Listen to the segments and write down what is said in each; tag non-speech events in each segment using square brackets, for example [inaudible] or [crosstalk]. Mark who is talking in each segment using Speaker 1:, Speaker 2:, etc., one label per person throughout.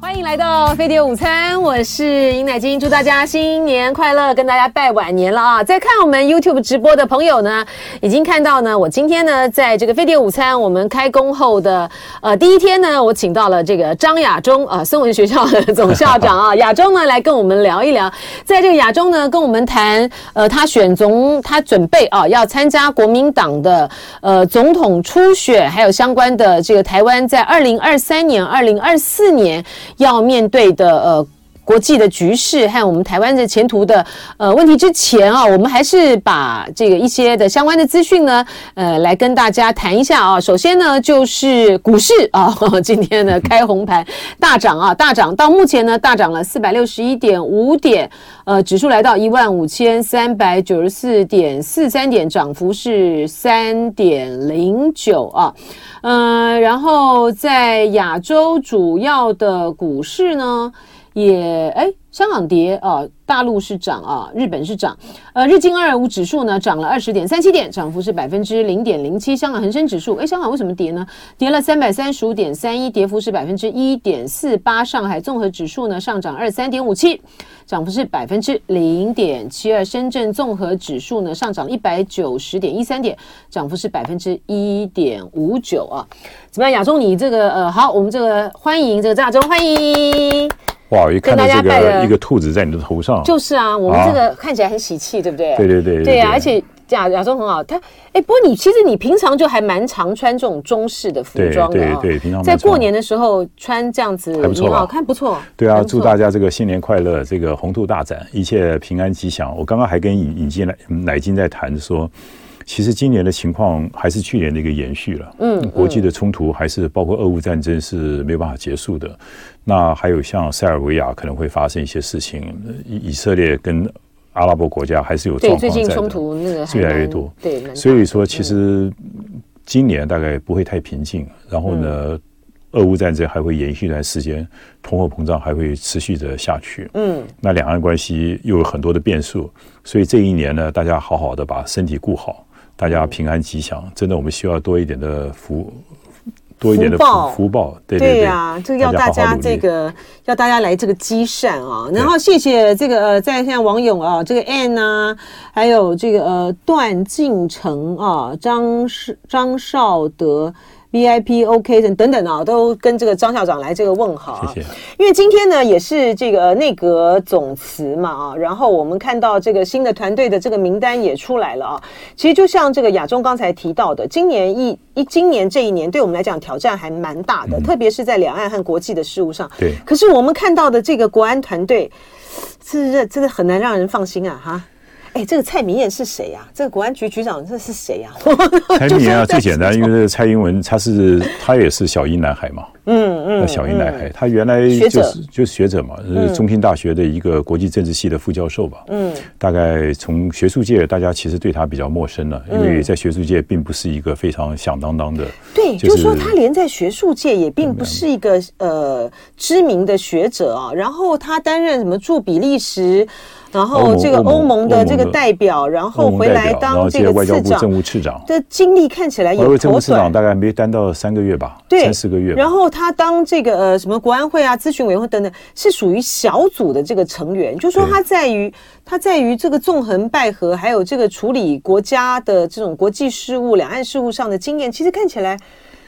Speaker 1: 欢迎来到飞碟午餐，我是尹乃菁，祝大家新年快乐，跟大家拜晚年了啊！在看我们 YouTube 直播的朋友呢，已经看到呢，我今天呢，在这个飞碟午餐我们开工后的呃第一天呢，我请到了这个张亚中啊，孙文学校的总校长啊，[laughs] 亚中呢来跟我们聊一聊，在这个亚中呢跟我们谈呃他选总，他准备啊要参加国民党的呃总统初选，还有相关的这个台湾在二零二三年、二零二四年。要面对的呃国际的局势和我们台湾的前途的呃问题之前啊，我们还是把这个一些的相关的资讯呢，呃，来跟大家谈一下啊。首先呢，就是股市啊，[laughs] 今天呢开红盘大涨啊，大涨到目前呢大涨了四百六十一点五点，呃，指数来到一万五千三百九十四点四三点，涨幅是三点零九啊。嗯、呃，然后在亚洲主要的股市呢，也哎，香港跌啊。大陆是涨啊，日本是涨，呃，日经二二五指数呢涨了二十点三七点，涨幅是百分之零点零七。香港恒生指数，哎，香港为什么跌呢？跌了三百三十五点三一，跌幅是百分之一点四八。上海综合指数呢上涨二十三点五七，涨幅是百分之零点七二。深圳综合指数呢上涨一百九十点一三点，涨幅是百分之一点五九啊。怎么样，亚中你这个呃好，我们这个欢迎这个张亚中，欢迎。
Speaker 2: 哇！一看到这个一个兔子在你的头上，
Speaker 1: 就是啊，我们这个看起来很喜气，对不对？
Speaker 2: 对对对
Speaker 1: 对啊！而且亚亚中很好，他哎，不过你其实你平常就还蛮常穿这种中式的服装的啊。
Speaker 2: 对，平常
Speaker 1: 在过年的时候穿这样子，还不错，看不错。
Speaker 2: 对啊，祝大家这个新年快乐，这个红兔大展，一切平安吉祥。我刚刚还跟尹尹金来奶金在谈说。其实今年的情况还是去年的一个延续了，嗯，国际的冲突还是包括俄乌战争是没有办法结束的，那还有像塞尔维亚可能会发生一些事情，以以色列跟阿拉伯国家还是有状况在的，
Speaker 1: 最近冲突那个
Speaker 2: 越来越多，对，所以说其实今年大概不会太平静，然后呢，俄乌战争还会延续一段时间，通货膨胀还会持续的下去，嗯，那两岸关系又有很多的变数，所以这一年呢，大家好好的把身体顾好。大家平安吉祥，真的，我们需要多一点的福，多一点的福报，福报，对对呀、啊，
Speaker 1: 这个要大家这个要大家来这个积善啊，然后谢谢这个呃，在线网友啊，这个 Ann 啊，还有这个呃段进成啊，张少张少德。VIP OK 等等等啊，都跟这个张校长来这个问好啊。谢谢。因为今天呢也是这个内阁总辞嘛啊，然后我们看到这个新的团队的这个名单也出来了啊。其实就像这个亚中刚才提到的，今年一一今年这一年对我们来讲挑战还蛮大的，嗯、特别是在两岸和国际的事务上。对。可是我们看到的这个国安团队，是这真的很难让人放心啊哈。哎，这个蔡明燕是谁呀、啊？这个国安局局长这是谁呀、啊？[laughs]
Speaker 2: 蔡明燕啊，最简单，因为这个蔡英文他是他也是小英男孩嘛。嗯嗯。小英男孩，他原来就是就是学者嘛，是中兴大学的一个国际政治系的副教授吧。嗯。大概从学术界，大家其实对他比较陌生了，因为在学术界并不是一个非常响当当的。
Speaker 1: 对，就是说他连在学术界也并不是一个呃知名的学者啊。然后他担任什么驻比利时。然后这个欧盟的这个代表，然后回来当这个
Speaker 2: 外交部政务次长，
Speaker 1: 的经历看起来也颇短。
Speaker 2: 政务次长大概没担到三个月吧，对，三四个月。
Speaker 1: 然后他当这个呃什么国安会啊、咨询委员会等等，是属于小组的这个成员，就说他在于他在于这个纵横捭阖，还有这个处理国家的这种国际事务、两岸事务上的经验，其实看起来。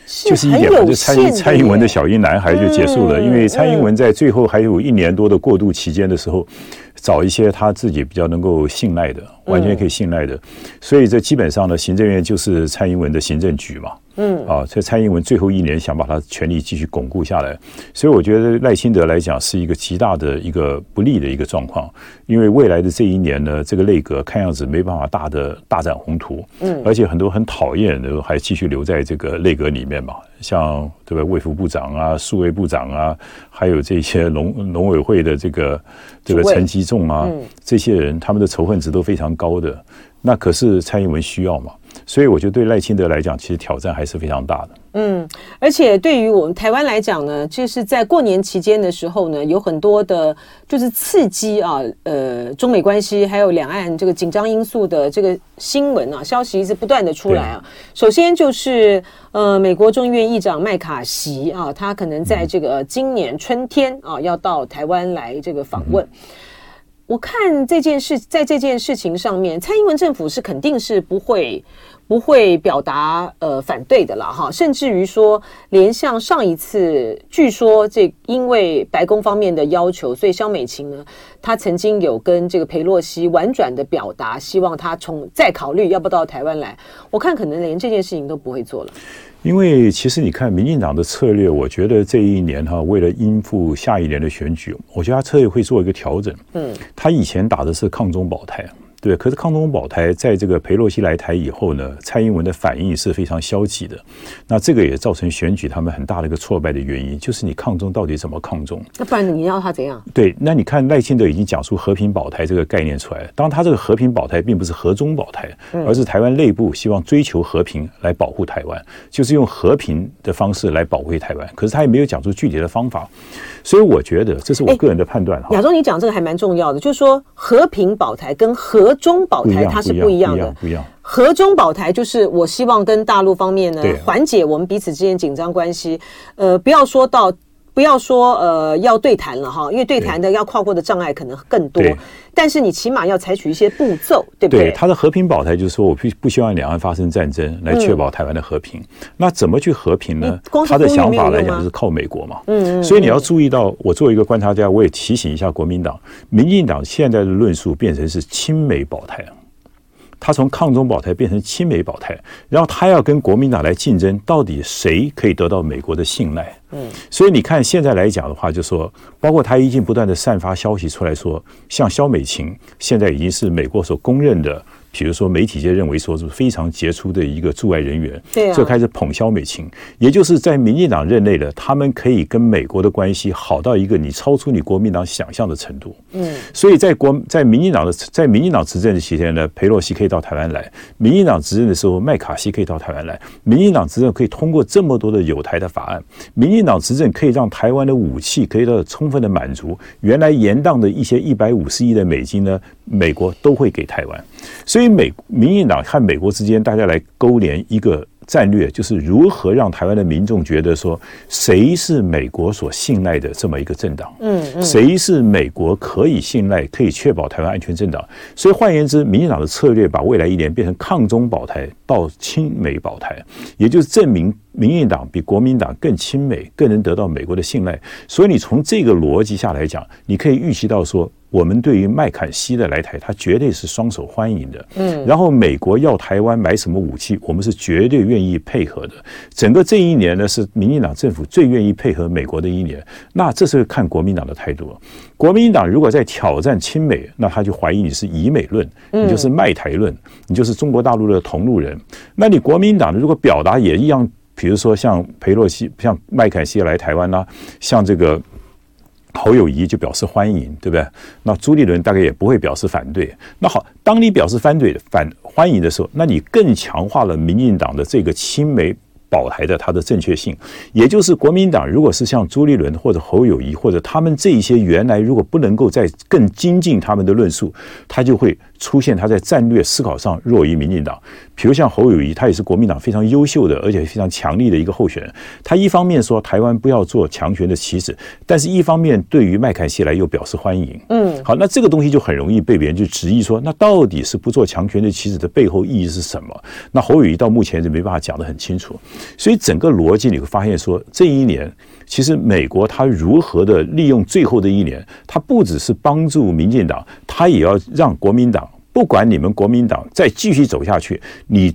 Speaker 2: 就是一点嘛，就蔡英蔡英文的小英男孩就结束了，因为蔡英文在最后还有一年多的过渡期间的时候，找一些他自己比较能够信赖的，完全可以信赖的，所以这基本上呢，行政院就是蔡英文的行政局嘛。嗯。啊，所以蔡英文最后一年想把他权力继续巩固下来，所以我觉得赖清德来讲是一个极大的一个不利的一个状况，因为未来的这一年呢，这个内阁看样子没办法大的大展宏图，嗯，而且很多很讨厌的还继续留在这个内阁里面嘛，像对吧，卫福部长啊、数位部长啊，还有这些农农委会的这个这个陈吉仲啊，这些人他们的仇恨值都非常高的，那可是蔡英文需要嘛。所以我觉得对赖清德来讲，其实挑战还是非常大的。
Speaker 1: 嗯，而且对于我们台湾来讲呢，就是在过年期间的时候呢，有很多的，就是刺激啊，呃，中美关系还有两岸这个紧张因素的这个新闻啊，消息一直不断的出来啊。首先就是呃，美国众议院议长麦卡锡啊，他可能在这个今年春天啊，要到台湾来这个访问。嗯我看这件事，在这件事情上面，蔡英文政府是肯定是不会不会表达呃反对的了哈，甚至于说，连像上一次，据说这因为白宫方面的要求，所以萧美琴呢，她曾经有跟这个裴洛西婉转的表达，希望他从再考虑要不到台湾来。我看可能连这件事情都不会做了。
Speaker 2: 因为其实你看，民进党的策略，我觉得这一年哈，为了应付下一年的选举，我觉得他策略会做一个调整。嗯，他以前打的是抗中保台。对，可是抗中保台在这个裴洛西来台以后呢，蔡英文的反应是非常消极的。那这个也造成选举他们很大的一个挫败的原因，就是你抗中到底怎么抗中？
Speaker 1: 那不然你要他怎样？
Speaker 2: 对，那你看赖清德已经讲出和平保台这个概念出来了。当然，他这个和平保台并不是和中保台，而是台湾内部希望追求和平来保护台湾，就是用和平的方式来保卫台湾。可是他也没有讲出具体的方法，所以我觉得这是我个人的判断哈。
Speaker 1: 亚洲，你讲这个还蛮重要的，就是说和平保台跟和中保台它是不一样的，
Speaker 2: 不一样。
Speaker 1: 和中保台就是我希望跟大陆方面呢缓解我们彼此之间紧张关系，呃，不要说到不要说呃要对谈了哈，因为对谈的要跨过的障碍可能更多，但是你起码要采取一些步骤，对不对？
Speaker 2: 他的和平保台就是说我不不希望两岸发生战争，来确保台湾的和平。那怎么去和平呢？他的想法来讲就是靠美国嘛，嗯，所以你要注意到，我作为一个观察家，我也提醒一下国民党、民进党现在的论述变成是亲美保台。他从抗中保台变成亲美保台，然后他要跟国民党来竞争，到底谁可以得到美国的信赖？嗯，所以你看现在来讲的话，就说包括他已经不断的散发消息出来说，像肖美琴现在已经是美国所公认的。比如说，媒体界认为说是非常杰出的一个驻外人员，对，就开始捧肖美琴，也就是在民进党任内的，他们可以跟美国的关系好到一个你超出你国民党想象的程度。嗯，所以在国在民进党的在民进党执政的期间呢，佩洛西可以到台湾来；民进党执政的时候，麦卡锡可以到台湾来；民进党执政可以通过这么多的有台的法案；民进党执政可以让台湾的武器可以得到充分的满足，原来延宕的一些一百五十亿的美金呢，美国都会给台湾。所以美民进党和美国之间，大家来勾连一个战略，就是如何让台湾的民众觉得说，谁是美国所信赖的这么一个政党？嗯，谁是美国可以信赖、可以确保台湾安全政党？所以换言之，民进党的策略把未来一年变成抗中保台到亲美保台，也就是证明民进党比国民党更亲美，更能得到美国的信赖。所以你从这个逻辑下来讲，你可以预期到说。我们对于麦坎锡的来台，他绝对是双手欢迎的。嗯，然后美国要台湾买什么武器，我们是绝对愿意配合的。整个这一年呢，是民进党政府最愿意配合美国的一年。那这是看国民党的态度。国民党如果在挑战亲美，那他就怀疑你是以美论，你就是卖台论，你就是中国大陆的同路人。那你国民党如果表达也一样，比如说像裴洛西、像麦坎锡来台湾呐、啊，像这个。侯友谊就表示欢迎，对不对？那朱立伦大概也不会表示反对。那好，当你表示反对、反欢迎的时候，那你更强化了民进党的这个亲美保台的它的正确性。也就是国民党如果是像朱立伦或者侯友谊或者他们这一些原来如果不能够再更精进他们的论述，他就会。出现他在战略思考上弱于民进党，比如像侯友谊，他也是国民党非常优秀的，而且非常强力的一个候选人。他一方面说台湾不要做强权的棋子，但是一方面对于麦坎锡来又表示欢迎。嗯，好，那这个东西就很容易被别人就质疑说，那到底是不做强权的棋子的背后意义是什么？那侯友谊到目前是没办法讲得很清楚。所以整个逻辑你会发现说，这一年其实美国他如何的利用最后的一年，他不只是帮助民进党，他也要让国民党。不管你们国民党再继续走下去，你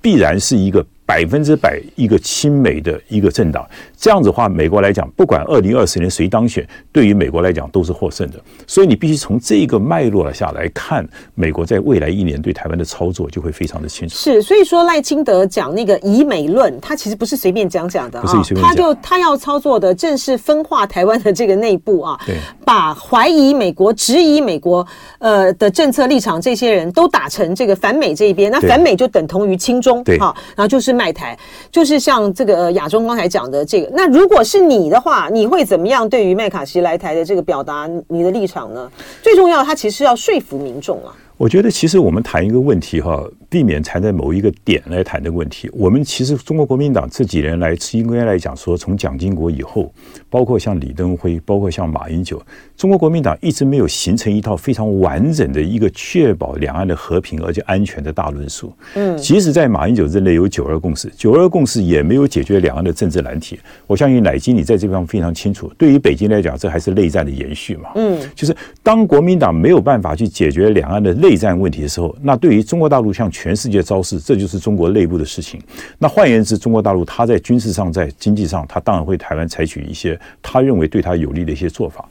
Speaker 2: 必然是一个百分之百一个亲美的一个政党。这样子的话，美国来讲，不管二零二四年谁当选，对于美国来讲都是获胜的。所以你必须从这个脉络下来看，美国在未来一年对台湾的操作就会非常的清楚。
Speaker 1: 是，所以说赖清德讲那个以美论，他其实不是随便讲讲的啊，他就他要操作的正是分化台湾的这个内部啊，
Speaker 2: 对，
Speaker 1: 把怀疑美国、质疑美国呃的政策立场这些人都打成这个反美这一边，那反美就等同于亲中，
Speaker 2: 对，
Speaker 1: 好，然后就是卖台，就是像这个亚中刚才讲的这个。那如果是你的话，你会怎么样对于麦卡锡来台的这个表达你的立场呢？最重要，他其实要说服民众啊。
Speaker 2: 我觉得其实我们谈一个问题哈，避免缠在某一个点来谈的问题。我们其实中国国民党这几年来，应该来讲说，从蒋经国以后，包括像李登辉，包括像马英九，中国国民党一直没有形成一套非常完整的一个确保两岸的和平而且安全的大论述。嗯，即使在马英九任内有九二共识，九二共识也没有解决两岸的政治难题。我相信乃金你在这地方非常清楚。对于北京来讲，这还是内战的延续嘛。嗯，就是当国民党没有办法去解决两岸的内内战问题的时候，那对于中国大陆向全世界昭示，这就是中国内部的事情。那换言之，中国大陆他在军事上、在经济上，他当然会台湾采取一些他认为对他有利的一些做法。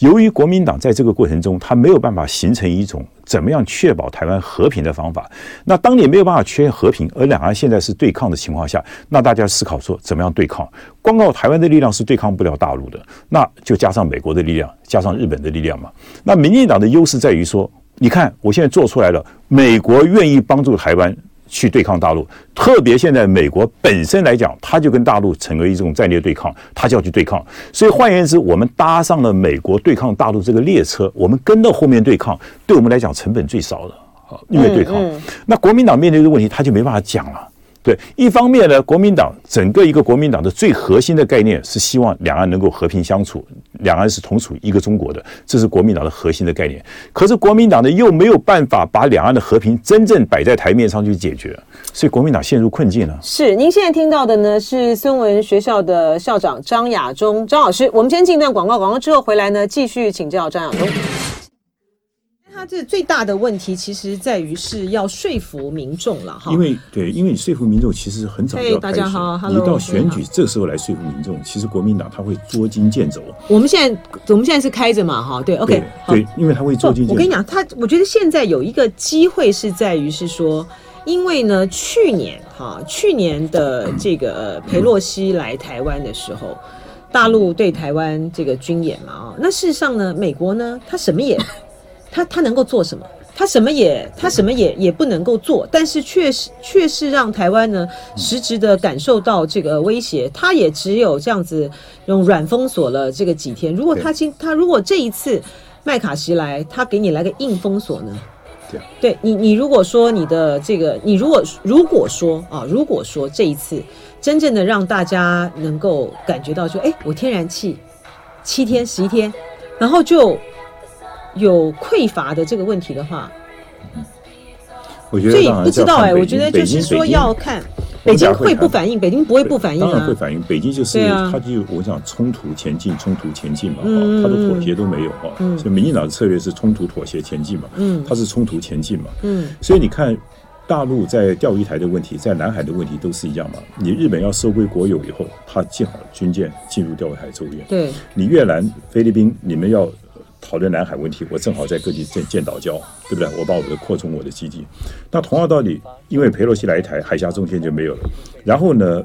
Speaker 2: 由于国民党在这个过程中，他没有办法形成一种怎么样确保台湾和平的方法。那当你没有办法确认和平，而两岸现在是对抗的情况下，那大家思考说怎么样对抗？光靠台湾的力量是对抗不了大陆的，那就加上美国的力量，加上日本的力量嘛。那民进党的优势在于说。你看，我现在做出来了。美国愿意帮助台湾去对抗大陆，特别现在美国本身来讲，它就跟大陆成为一种战略对抗，它就要去对抗。所以换言之，我们搭上了美国对抗大陆这个列车，我们跟到后面对抗，对我们来讲成本最少的，因为对抗。那国民党面对这个问题，他就没办法讲了。对，一方面呢，国民党整个一个国民党的最核心的概念是希望两岸能够和平相处，两岸是同属一个中国的，这是国民党的核心的概念。可是国民党呢，又没有办法把两岸的和平真正摆在台面上去解决，所以国民党陷入困境了。
Speaker 1: 是，您现在听到的呢是孙文学校的校长张亚中张老师。我们先进一段广告，广告之后回来呢，继续请教张亚中。他这最大的问题，其实在于是要说服民众了哈。
Speaker 2: 因为对，因为你说服民众，其实很早就要开始。大家好，Hello, 你到选举这时候来说服民众，其实国民党他会捉襟见肘。
Speaker 1: 我们现在我们现在是开着嘛哈，对，OK，
Speaker 2: 对，对，因为他会捉襟见肘。
Speaker 1: 我跟你讲，他我觉得现在有一个机会是在于是说，因为呢，去年哈，去年的这个裴洛西来台湾的时候，大陆对台湾这个军演嘛啊，那事实上呢，美国呢，他什么也。他他能够做什么？他什么也他什么也也不能够做，但是确实确实让台湾呢实质的感受到这个威胁。他也只有这样子用软封锁了这个几天。如果他今他如果这一次麦卡锡来，他给你来个硬封锁呢？对，对你你如果说你的这个你如果如果说啊如果说这一次真正的让大家能够感觉到说，哎，我天然气七天十一天，然后就。有匮乏的这个问题的话，
Speaker 2: 我觉得
Speaker 1: 所以不知道哎，我觉得就是说要看北京会不反应，北京不会不反应啊，
Speaker 2: 当然会反应。北京就是他就我想冲突前进，冲突前进嘛，哈，他的妥协都没有哈，所以民进党的策略是冲突妥协前进嘛，嗯，他是冲突前进嘛，嗯，所以你看大陆在钓鱼台的问题，在南海的问题都是一样嘛。你日本要收归国有以后，他建好军舰进入钓鱼台周边，对，你越南、菲律宾，你们要。讨论南海问题，我正好在各地建建岛礁，对不对？我把我的扩充我的基地。那同样道理，因为裴洛西来台，海峡中线就没有了。然后呢，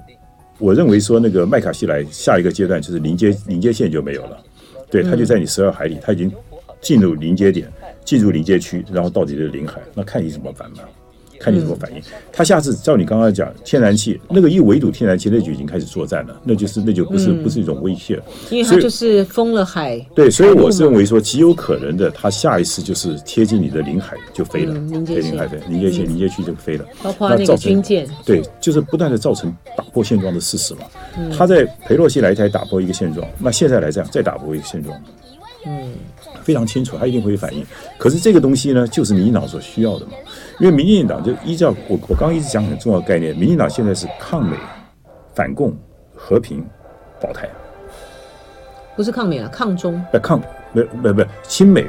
Speaker 2: 我认为说那个麦卡锡来，下一个阶段就是临接临接线就没有了。对，他就在你十二海里，他已经进入临接点，进入临接区，然后到底是领海，那看你怎么办嘛。看你怎么反应。他下次照你刚刚讲，天然气那个一围堵天然气，那就已经开始作战了，那就是那就不是不是一种威胁了，
Speaker 1: 因为他就是封了海。
Speaker 2: 对，所以我是认为说极有可能的，他下一次就是贴近你的领海就飞了，临海飞临界线临界区就飞了，
Speaker 1: 包括那个军舰。
Speaker 2: 对，就是不断的造成打破现状的事实嘛。他在裴洛西来台打破一个现状，那现在来这样再打破一个现状，嗯，非常清楚，他一定会反应。可是这个东西呢，就是民进党所需要的嘛。因为民进党就依照我我刚刚一直讲很重要的概念，民进党现在是抗美、反共、和平、保台，
Speaker 1: 不是抗美啊，抗中。
Speaker 2: 呃抗，不不不亲美。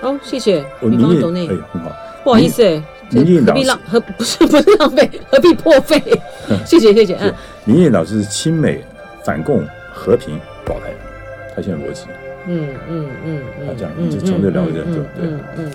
Speaker 1: 哦，谢谢。
Speaker 2: 我民进党哎很好，
Speaker 1: 不好意思哎，
Speaker 2: 民进党
Speaker 1: 何必浪何 [laughs] 不是不是浪费，何必破费？谢 [laughs] 谢谢谢。嗯，
Speaker 2: 民进党是亲美、反共、和平、保台，他现在逻辑。嗯嗯嗯嗯，他讲你就从这两个人走，对，嗯。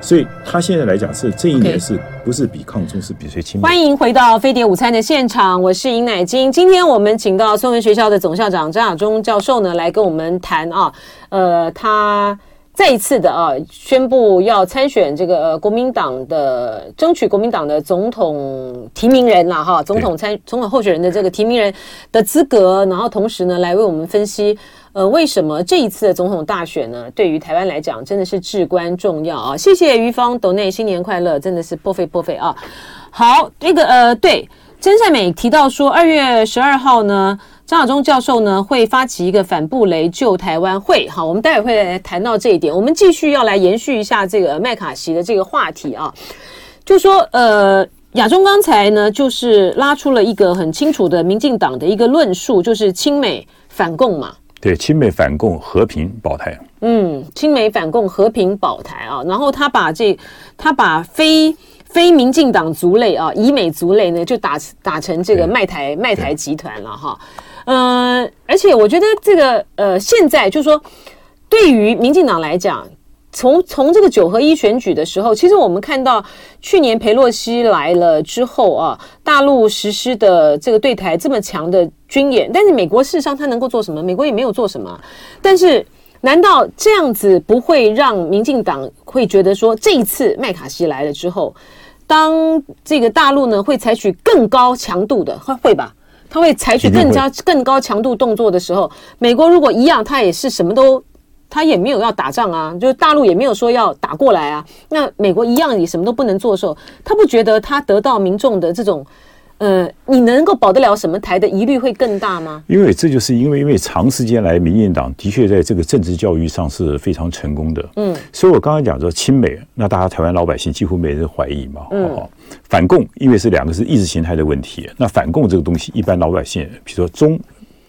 Speaker 2: 所以他现在来讲是这一年是不是比抗中是比谁亲美？
Speaker 1: 欢迎回到飞碟午餐的现场，我是尹乃金。今天我们请到孙文学校的总校长张亚中教授呢来跟我们谈啊，呃，他再一次的啊宣布要参选这个呃国民党的争取国民党的总统提名人了哈，总统参总统候选人的这个提名人的资格，然后同时呢来为我们分析。呃，为什么这一次的总统大选呢？对于台湾来讲，真的是至关重要啊！谢谢于芳斗内新年快乐，真的是破费破费啊！好，那个呃，对，真善美提到说，二月十二号呢，张亚中教授呢会发起一个反布雷救台湾会。好，我们待会会来谈到这一点。我们继续要来延续一下这个麦卡锡的这个话题啊，就说呃，亚中刚才呢就是拉出了一个很清楚的民进党的一个论述，就是亲美反共嘛。
Speaker 2: 对，亲美反共和平保台。
Speaker 1: 嗯，亲美反共和平保台啊，然后他把这他把非非民进党族类啊，以美族类呢，就打打成这个卖台卖台集团了哈。嗯、呃，而且我觉得这个呃，现在就是说，对于民进党来讲。从从这个九合一选举的时候，其实我们看到去年裴洛西来了之后啊，大陆实施的这个对台这么强的军演，但是美国事实上他能够做什么？美国也没有做什么。但是难道这样子不会让民进党会觉得说，这一次麦卡锡来了之后，当这个大陆呢会采取更高强度的会会吧？他会采取更加更高强度动作的时候，美国如果一样，他也是什么都。他也没有要打仗啊，就是大陆也没有说要打过来啊。那美国一样，你什么都不能做的时候，他不觉得他得到民众的这种，呃，你能够保得了什么台的疑虑会更大吗？
Speaker 2: 因为这就是因为因为长时间来，民进党的确在这个政治教育上是非常成功的。嗯，所以我刚刚讲说亲美，那大家台湾老百姓几乎没人怀疑嘛。嗯，反共，因为是两个是意识形态的问题。那反共这个东西，一般老百姓，比如说中。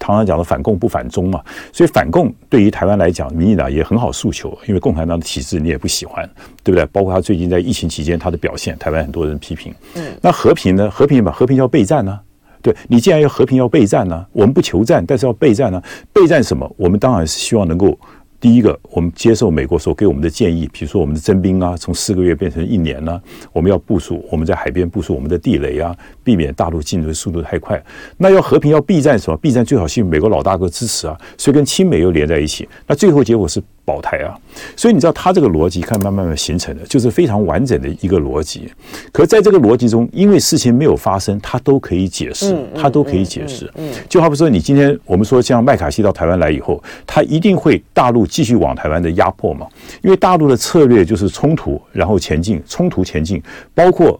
Speaker 2: 常常讲的反共不反中嘛，所以反共对于台湾来讲，民进党也很好诉求，因为共产党的体制你也不喜欢，对不对？包括他最近在疫情期间他的表现，台湾很多人批评。嗯，那和平呢？和平嘛，和平要备战呢？对，你既然要和平要备战呢，我们不求战，但是要备战呢？备战什么？我们当然是希望能够。第一个，我们接受美国所给我们的建议，比如说我们的征兵啊，从四个月变成一年呢、我们要部署，我们在海边部署我们的地雷啊，避免大陆进入的速度太快。那要和平要避战什么？避战最好是美国老大哥支持啊，所以跟亲美又连在一起。那最后结果是。保台啊，所以你知道他这个逻辑，看慢慢慢形成的，就是非常完整的一个逻辑。可是在这个逻辑中，因为事情没有发生，他都可以解释，他都可以解释。就好比说，你今天我们说像麦卡锡到台湾来以后，他一定会大陆继续往台湾的压迫嘛，因为大陆的策略就是冲突，然后前进，冲突前进，包括。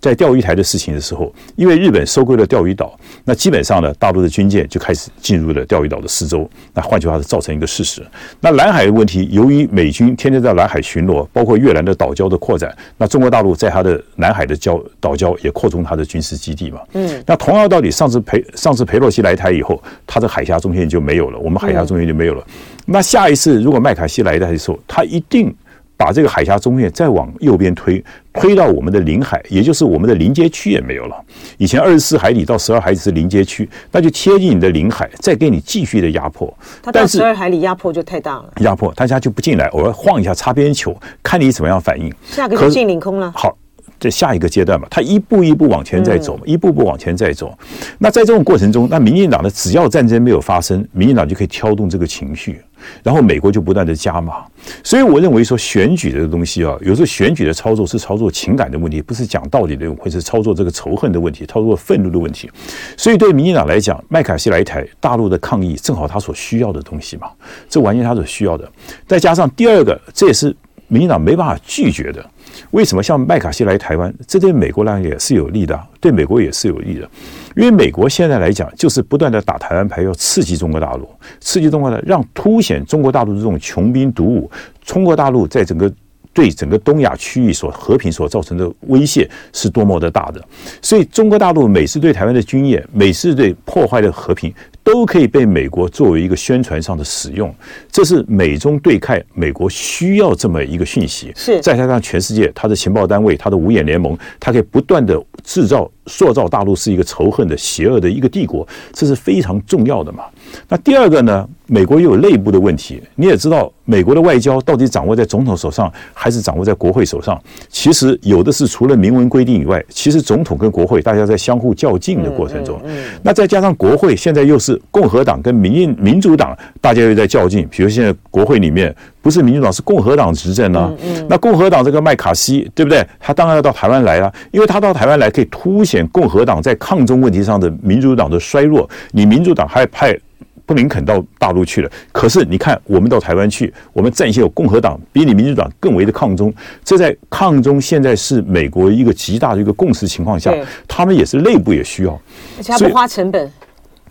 Speaker 2: 在钓鱼台的事情的时候，因为日本收归了钓鱼岛，那基本上呢，大陆的军舰就开始进入了钓鱼岛的四周。那换句话是，造成一个事实。那南海的问题，由于美军天天在南海巡逻，包括越南的岛礁的扩展，那中国大陆在它的南海的礁岛礁也扩充它的军事基地嘛。嗯。那同样道理，上次裴上次裴洛西来台以后，他的海峡中线就没有了，我们海峡中线就没有了。那下一次如果麦卡锡来台的时候，他一定。把这个海峡中线再往右边推，推到我们的领海，也就是我们的临街区也没有了。以前二十四海里到十二海里是临街区，那就贴近你的领海，再给你继续的压迫。
Speaker 1: 他到十二海里压迫就太大了，
Speaker 2: 压迫大家就不进来，偶尔晃一下擦边球，看你怎么样反应。
Speaker 1: 下个就进领空了。
Speaker 2: 好，这下一个阶段嘛，他一步一步往前再走，嗯、一步步往前再走。那在这种过程中，那民进党呢，只要战争没有发生，民进党就可以挑动这个情绪。然后美国就不断的加码，所以我认为说选举这个东西啊，有时候选举的操作是操作情感的问题，不是讲道理的，或是操作这个仇恨的问题，操作愤怒的问题。所以对民进党来讲，麦卡锡来台，大陆的抗议正好他所需要的东西嘛，这完全他所需要的。再加上第二个，这也是民进党没办法拒绝的。为什么像麦卡锡来台湾，这对美国来讲也是有利的，对美国也是有利的。因为美国现在来讲，就是不断的打台湾牌，要刺激中国大陆，刺激中国大陆，让凸显中国大陆这种穷兵黩武，中国大陆在整个对整个东亚区域所和平所造成的威胁是多么的大的。所以，中国大陆每次对台湾的军演，每次对破坏的和平。都可以被美国作为一个宣传上的使用，这是美中对抗，美国需要这么一个讯息。是，再加上全世界，它的情报单位，它的五眼联盟，它可以不断的制造塑造大陆是一个仇恨的、邪恶的一个帝国，这是非常重要的嘛。那第二个呢？美国又有内部的问题，你也知道，美国的外交到底掌握在总统手上，还是掌握在国会手上？其实有的是除了明文规定以外，其实总统跟国会大家在相互较劲的过程中，那再加上国会现在又是共和党跟民民主党，大家又在较劲。比如现在国会里面不是民主党是共和党执政呢，那共和党这个麦卡锡对不对？他当然要到台湾来了，因为他到台湾来可以凸显共和党在抗中问题上的民主党的衰弱。你民主党还派。布林肯到大陆去了，可是你看，我们到台湾去，我们战线有共和党比你民主党更为的抗中，这在抗中现在是美国一个极大的一个共识情况下，他们也是内部也需要，
Speaker 1: 而且他不花成本。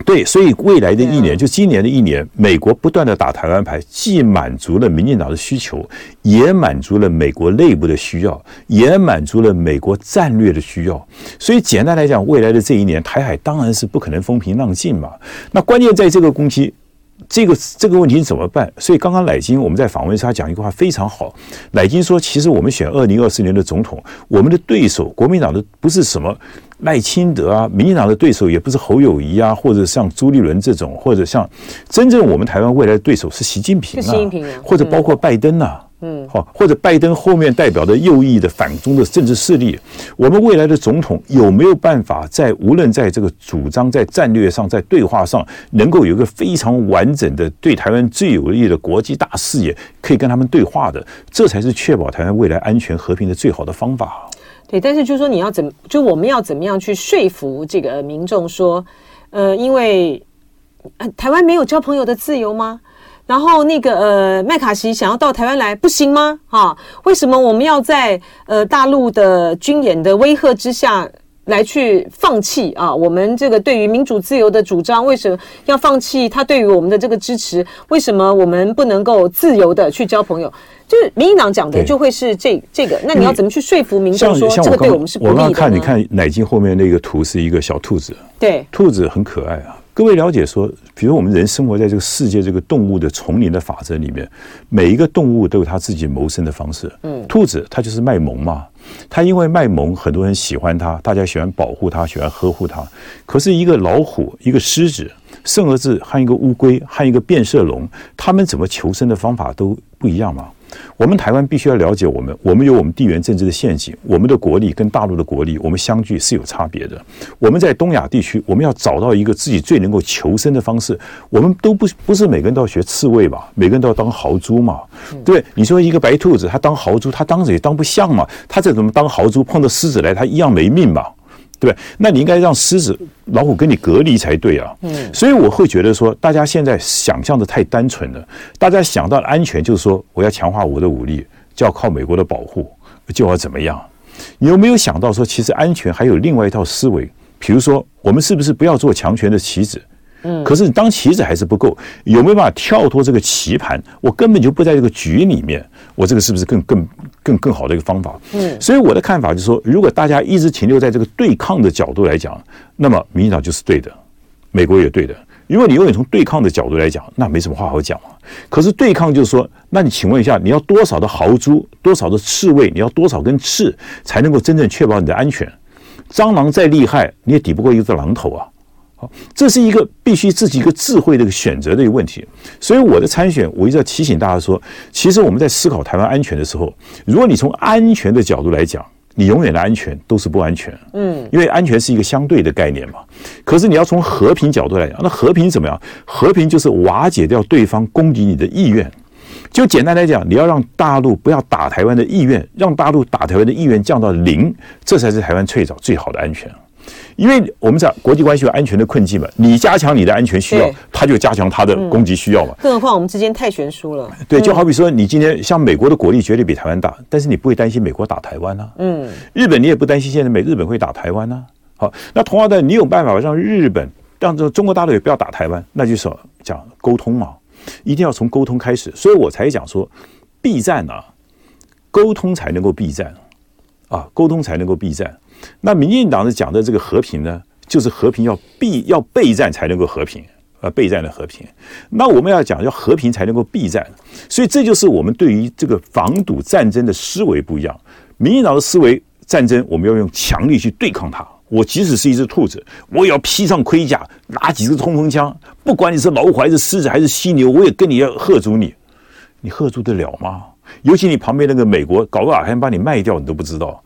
Speaker 2: 对，所以未来的一年，就今年的一年，美国不断的打台湾牌，既满足了民进党的需求，也满足了美国内部的需要，也满足了美国战略的需要。所以简单来讲，未来的这一年，台海当然是不可能风平浪静嘛。那关键在这个攻击。这个这个问题怎么办？所以刚刚乃金我们在访问时，他讲一句话非常好。乃金说：“其实我们选二零二四年的总统，我们的对手国民党的不是什么赖清德啊，民进党的对手也不是侯友谊啊，或者像朱立伦这种，或者像真正我们台湾未来的对手是习近平啊，或者包括拜登啊。”嗯，好，或者拜登后面代表的右翼的反中的政治势力，我们未来的总统有没有办法在无论在这个主张、在战略上、在对话上，能够有一个非常完整的对台湾最有利的国际大视野，可以跟他们对话的，这才是确保台湾未来安全和平的最好的方法。
Speaker 1: 对，但是就是说你要怎，就我们要怎么样去说服这个民众说，呃，因为台湾没有交朋友的自由吗？然后那个呃，麦卡锡想要到台湾来，不行吗？哈，为什么我们要在呃大陆的军演的威吓之下来去放弃啊？我们这个对于民主自由的主张，为什么要放弃他对于我们的这个支持？为什么我们不能够自由的去交朋友？就是民进党讲的就会是这这个。那你要怎么去说服民众说这个对我们是不利的？
Speaker 2: 我刚刚看你看奶金后面那个图是一个小兔子，
Speaker 1: 对，
Speaker 2: 兔子很可爱啊。各位了解说，比如我们人生活在这个世界这个动物的丛林的法则里面，每一个动物都有它自己谋生的方式。嗯，兔子它就是卖萌嘛，它因为卖萌，很多人喜欢它，大家喜欢保护它，喜欢呵护它。可是，一个老虎、一个狮子，甚至和一个乌龟、和一个变色龙，它们怎么求生的方法都不一样嘛。我们台湾必须要了解，我们我们有我们地缘政治的陷阱，我们的国力跟大陆的国力，我们相距是有差别的。我们在东亚地区，我们要找到一个自己最能够求生的方式。我们都不不是每个人都要学刺猬吧？每个人都要当豪猪嘛？对，你说一个白兔子，它当豪猪，它当着也当不像嘛？它再怎么当豪猪？碰到狮子来，它一样没命嘛？对，那你应该让狮子、老虎跟你隔离才对啊。嗯，所以我会觉得说，大家现在想象的太单纯了。大家想到安全，就是说我要强化我的武力，就要靠美国的保护，就要怎么样？你有没有想到说，其实安全还有另外一套思维？比如说，我们是不是不要做强权的棋子？嗯，可是你当棋子还是不够，有没有办法跳脱这个棋盘？我根本就不在这个局里面，我这个是不是更更更更好的一个方法？嗯，所以我的看法就是说，如果大家一直停留在这个对抗的角度来讲，那么民进党就是对的，美国也对的。如果你永远从对抗的角度来讲，那没什么话好讲嘛。可是对抗就是说，那你请问一下，你要多少的豪猪，多少的刺猬，你要多少根刺，才能够真正确保你的安全？蟑螂再厉害，你也抵不过一只狼头啊。好，这是一个必须自己一个智慧的一个选择的一个问题。所以我的参选，我一直要提醒大家说，其实我们在思考台湾安全的时候，如果你从安全的角度来讲，你永远的安全都是不安全。嗯，因为安全是一个相对的概念嘛。可是你要从和平角度来讲，那和平怎么样？和平就是瓦解掉对方攻击你的意愿。就简单来讲，你要让大陆不要打台湾的意愿，让大陆打台湾的意愿降到零，这才是台湾最早最好的安全。因为我们讲国际关系有安全的困境嘛，你加强你的安全需要，他就加强他的攻击需要嘛。
Speaker 1: 更何况我们之间太悬殊了。
Speaker 2: 对，就好比说，你今天像美国的国力绝对比台湾大，但是你不会担心美国打台湾啊。嗯。日本你也不担心现在美日本会打台湾啊。好，那同样的，你有办法让日本让这中国大陆也不要打台湾，那就是讲沟通嘛，一定要从沟通开始。所以我才讲说，避战啊，沟通才能够避战啊，沟通才能够避战。那民进党的讲的这个和平呢，就是和平要避要备战才能够和平，呃，备战的和平。那我们要讲要和平才能够避战，所以这就是我们对于这个防堵战争的思维不一样。民进党的思维，战争我们要用强力去对抗它，我即使是一只兔子，我也要披上盔甲，拿几支冲锋枪，不管你是老虎还是狮子还是犀牛，我也跟你要吓阻你。你吓阻得了吗？尤其你旁边那个美国，搞不好还把你卖掉，你都不知道。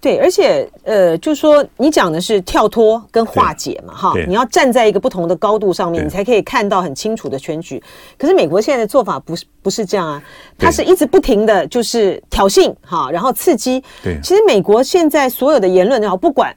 Speaker 1: 对，而且呃，就说你讲的是跳脱跟化解嘛，哈，你要站在一个不同的高度上面，你才可以看到很清楚的全局。可是美国现在的做法不是不是这样啊，它是一直不停的就是挑衅哈，然后刺激。对，其实美国现在所有的言论也好，不管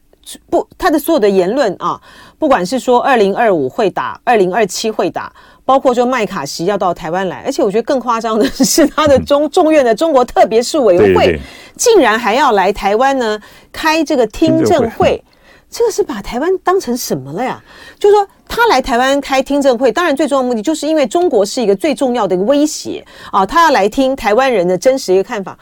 Speaker 1: 不他的所有的言论啊，不管是说二零二五会打，二零二七会打。包括说麦卡锡要到台湾来，而且我觉得更夸张的是，他的中众院的中国特别事委员会竟然还要来台湾呢，开这个听证会，[laughs] 这个是把台湾当成什么了呀？就是说他来台湾开听证会，当然最重要的目的就是因为中国是一个最重要的一个威胁啊，他要来听台湾人的真实一个看法。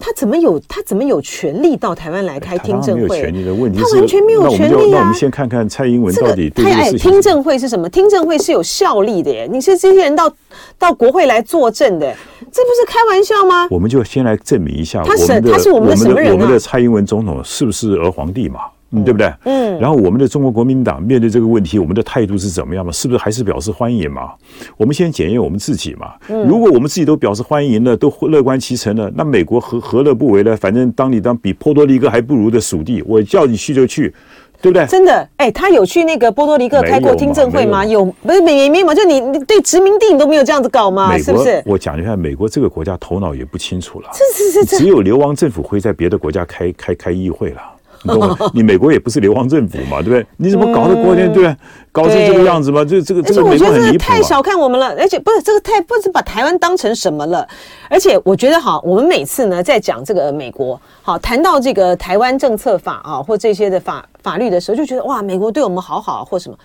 Speaker 1: 他怎么有他怎么有权利到台湾来开听证会？
Speaker 2: 没有权利的问题，
Speaker 1: 他完全没有权利啊！
Speaker 2: 那我们先看看蔡英文到底对这个事情。
Speaker 1: 听证会是什么？听证会是有效力的耶！你是这些人到到国会来作证的，这不是开玩笑吗？
Speaker 2: 我们就先来证明一下，
Speaker 1: 他是他是我们的什么人啊？
Speaker 2: 我们的蔡英文总统是不是儿皇帝嘛？嗯，对不对？嗯，然后我们的中国国民党面对这个问题，我们的态度是怎么样嘛？是不是还是表示欢迎嘛？我们先检验我们自己嘛。嗯，如果我们自己都表示欢迎了，都乐观其成了，那美国何何乐不为呢？反正当你当比波多黎各还不如的属地，我叫你去就去。对不对？真
Speaker 1: 的，哎，他有去那个波多黎各开过听证会吗？有，不是没没有嘛？就你你对殖民地你都没有这样子搞吗？是不是？
Speaker 2: 我讲一下，美国这个国家头脑也不清楚了。
Speaker 1: 是是是，
Speaker 2: 只有流亡政府会在别的国家开开开议会了。你 [laughs] 懂吗？你美国也不是流亡政府嘛，对不对？你怎么搞得国内对，搞成这个样子嘛？这这个这个美国很离谱。
Speaker 1: 太小看我们了，而且不是这个太不是把台湾当成什么了？而且我觉得哈，我们每次呢在讲这个美国，好谈到这个台湾政策法啊或这些的法法律的时候，就觉得哇，美国对我们好好或什么。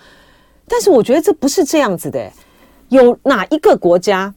Speaker 1: 但是我觉得这不是这样子的，有哪一个国家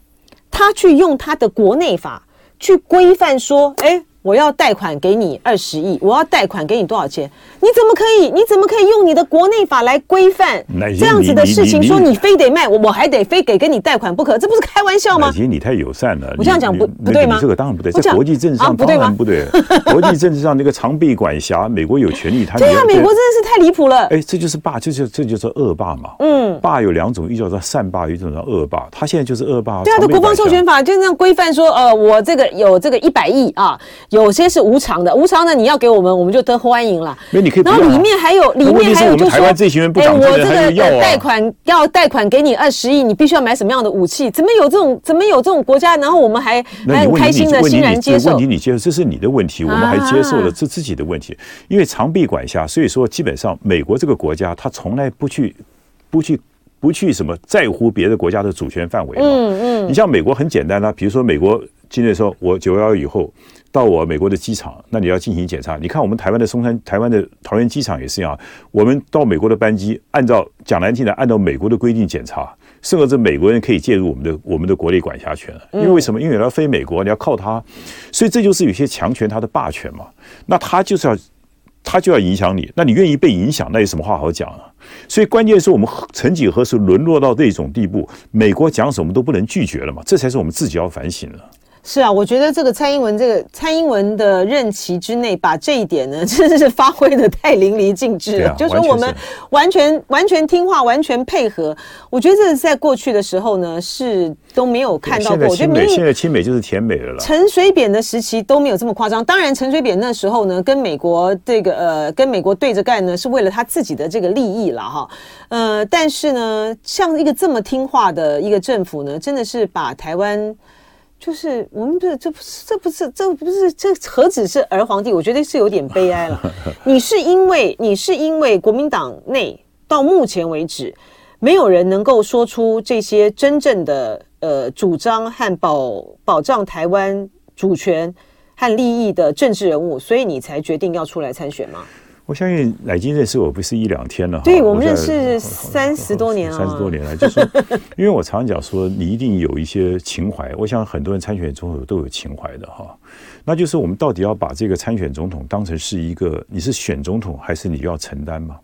Speaker 1: 他去用他的国内法去规范说，哎？我要贷款给你二十亿，我要贷款给你多少钱？你怎么可以？你怎么可以用你的国内法来规范这样子的事情？说你非得卖我，我还得非给跟你贷款不可？这不是开玩笑吗？
Speaker 2: 其实你太友善了。
Speaker 1: 我这样讲不不对吗？
Speaker 2: 这个当然不对，在国际政治上当然不对。[laughs] 国际政治上那个长臂管辖，美国有权利，他
Speaker 1: 对啊，美国真的是太离谱了。
Speaker 2: 哎，这就是霸，这就这就是恶霸嘛。嗯，霸有两种，一种叫善霸，一种叫恶霸。他现在就是恶霸。
Speaker 1: 对啊，的国防授权法就是这样规范说，呃，我这个有这个一百亿啊。有些是无偿的，无偿的你要给我们，我们就得欢迎了。
Speaker 2: 没你可以。
Speaker 1: 然后里面还有，里面还有就是说，哎，
Speaker 2: 我
Speaker 1: 这个贷款要贷款给你二十亿，你必须要买什么样的武器？怎么有这种？怎么有这种国家？然后我们还还很开心的欣然接受。
Speaker 2: 问题你接受，这是你的问题，我们还接受了这自己的问题。因为长臂管辖，所以说基本上美国这个国家，他从来不去不去不去什么在乎别的国家的主权范围。嗯嗯。你像美国很简单啦，比如说美国今天说，我九幺幺以后。到我美国的机场，那你要进行检查。你看我们台湾的松山、台湾的桃园机场也是一样。我们到美国的班机，按照讲难听的，按照美国的规定检查，甚至美国人可以介入我们的我们的国内管辖权。因为为什么？因为你要飞美国，你要靠他，所以这就是有些强权他的霸权嘛。那他就是要他就要影响你，那你愿意被影响，那有什么话好讲啊？所以关键是我们曾几何时沦落到这种地步，美国讲什么都不能拒绝了嘛？这才是我们自己要反省的。
Speaker 1: 是啊，我觉得这个蔡英文这个蔡英文的任期之内，把这一点呢，[laughs] 真的是发挥的太淋漓尽致了。啊、就是说我们完全完全听话，完全配合。我觉得这是在过去的时候呢，是都没有看到过。我觉得
Speaker 2: 现在亲美就是甜美了。
Speaker 1: 陈水扁的时期都没有这么夸张。当然，陈水扁那时候呢，跟美国这个呃，跟美国对着干呢，是为了他自己的这个利益了哈。呃，但是呢，像一个这么听话的一个政府呢，真的是把台湾。就是我们这这不是这不是这不是这何止是儿皇帝？我觉得是有点悲哀了。[laughs] 你是因为你是因为国民党内到目前为止没有人能够说出这些真正的呃主张和保保障台湾主权和利益的政治人物，所以你才决定要出来参选吗？
Speaker 2: 我相信乃金认识我不是一两天了，
Speaker 1: 对，我们认识 [laughs] 三十多年了，
Speaker 2: 三十多年了。就是，因为我常讲说，你一定有一些情怀。我想很多人参选总统都有情怀的哈。那就是我们到底要把这个参选总统当成是一个，你是选总统还是你要承担嘛？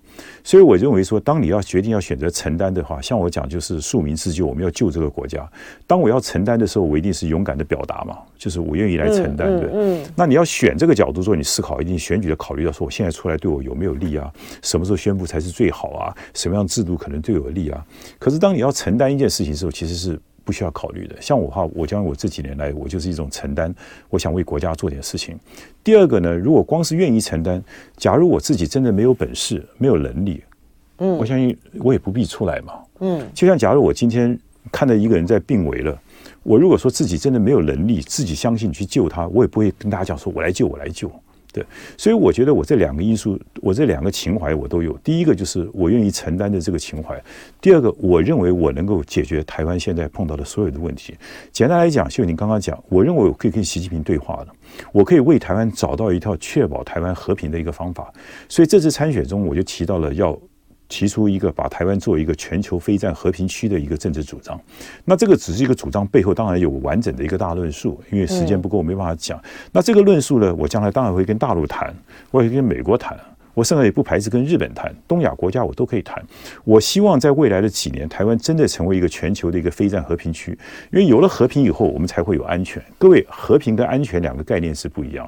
Speaker 2: 所以我认为说，当你要决定要选择承担的话，像我讲就是庶民自救，我们要救这个国家。当我要承担的时候，我一定是勇敢的表达嘛，就是我愿意来承担的。嗯，那你要选这个角度做你思考，一定选举的考虑到说，我现在出来对我有没有利啊？什么时候宣布才是最好啊？什么样制度可能对我有利啊？可是当你要承担一件事情的时候，其实是。不需要考虑的，像我哈，我将我这几年来，我就是一种承担，我想为国家做点事情。第二个呢，如果光是愿意承担，假如我自己真的没有本事、没有能力，嗯，我相信我也不必出来嘛，嗯，就像假如我今天看到一个人在病危了，我如果说自己真的没有能力，自己相信去救他，我也不会跟大家讲说我来救，我来救。对，所以我觉得我这两个因素，我这两个情怀我都有。第一个就是我愿意承担的这个情怀，第二个我认为我能够解决台湾现在碰到的所有的问题。简单来讲，就你刚刚讲，我认为我可以跟习近平对话的，我可以为台湾找到一套确保台湾和平的一个方法。所以这次参选中，我就提到了要。提出一个把台湾作为一个全球非战和平区的一个政治主张，那这个只是一个主张，背后当然有完整的一个大论述，因为时间不够，我没办法讲。那这个论述呢，我将来当然会跟大陆谈，我也跟美国谈，我甚至也不排斥跟日本谈，东亚国家我都可以谈。我希望在未来的几年，台湾真的成为一个全球的一个非战和平区，因为有了和平以后，我们才会有安全。各位，和平跟安全两个概念是不一样。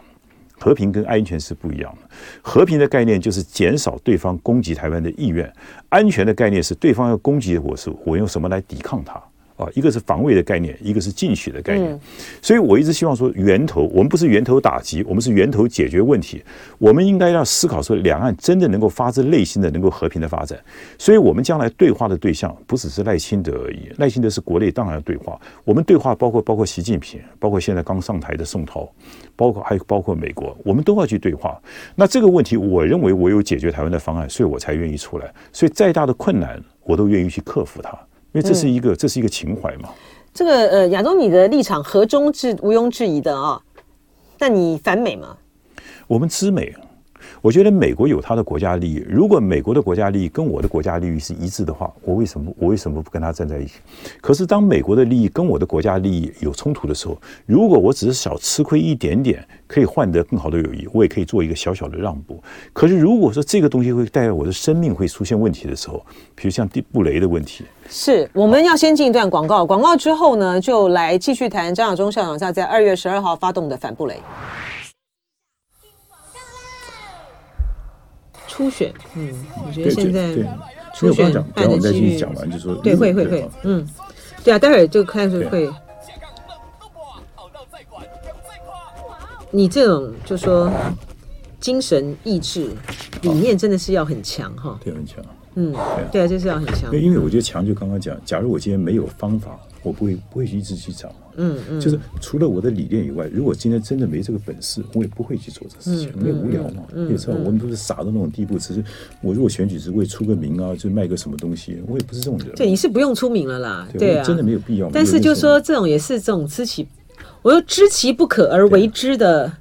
Speaker 2: 和平跟安全是不一样的。和平的概念就是减少对方攻击台湾的意愿，安全的概念是对方要攻击我时，我用什么来抵抗他。啊，一个是防卫的概念，一个是进取的概念，嗯、所以我一直希望说，源头我们不是源头打击，我们是源头解决问题。我们应该要思考说，两岸真的能够发自内心的能够和平的发展。所以，我们将来对话的对象不只是赖清德而已，赖清德是国内当然要对话，我们对话包括包括习近平，包括现在刚上台的宋涛，包括还有包括美国，我们都要去对话。那这个问题，我认为我有解决台湾的方案，所以我才愿意出来。所以再大的困难，我都愿意去克服它。因为这是一个，这是一个情怀嘛。
Speaker 1: 这个呃，亚东，你的立场和中是毋庸置疑的啊。但你反美吗？
Speaker 2: 我们知美。我觉得美国有他的国家利益，如果美国的国家利益跟我的国家利益是一致的话，我为什么我为什么不跟他站在一起？可是当美国的利益跟我的国家利益有冲突的时候，如果我只是少吃亏一点点，可以换得更好的友谊，我也可以做一个小小的让步。可是如果说这个东西会带来我的生命会出现问题的时候，比如像地布雷的问题，
Speaker 1: 是我们要先进一段广告，广告之后呢，就来继续谈张亚中校长在在二月十二号发动的反布雷。初选，嗯，我觉得现在初选办的几率，
Speaker 2: 讲完就说
Speaker 1: 对，会会会，嗯，对啊，待会儿就开始会。你这种就说精神意志理念真的是要很强哈，
Speaker 2: 对，很强，
Speaker 1: 嗯，对啊，就是要很强。
Speaker 2: 因为我觉得强就刚刚讲，假如我今天没有方法。我不会不会一直去找，嗯嗯，就是除了我的理念以外，如果今天真的没这个本事，我也不会去做这事情，因为无聊嘛。你知道，我们都是傻到那种地步。只是我如果选举是为出个名啊，就卖个什么东西，我也不是这种人。
Speaker 1: 对，你是不用出名了啦，对啊，
Speaker 2: 真的没有必要。
Speaker 1: 但是就说这种也是这种知其，我又知其不可而为之的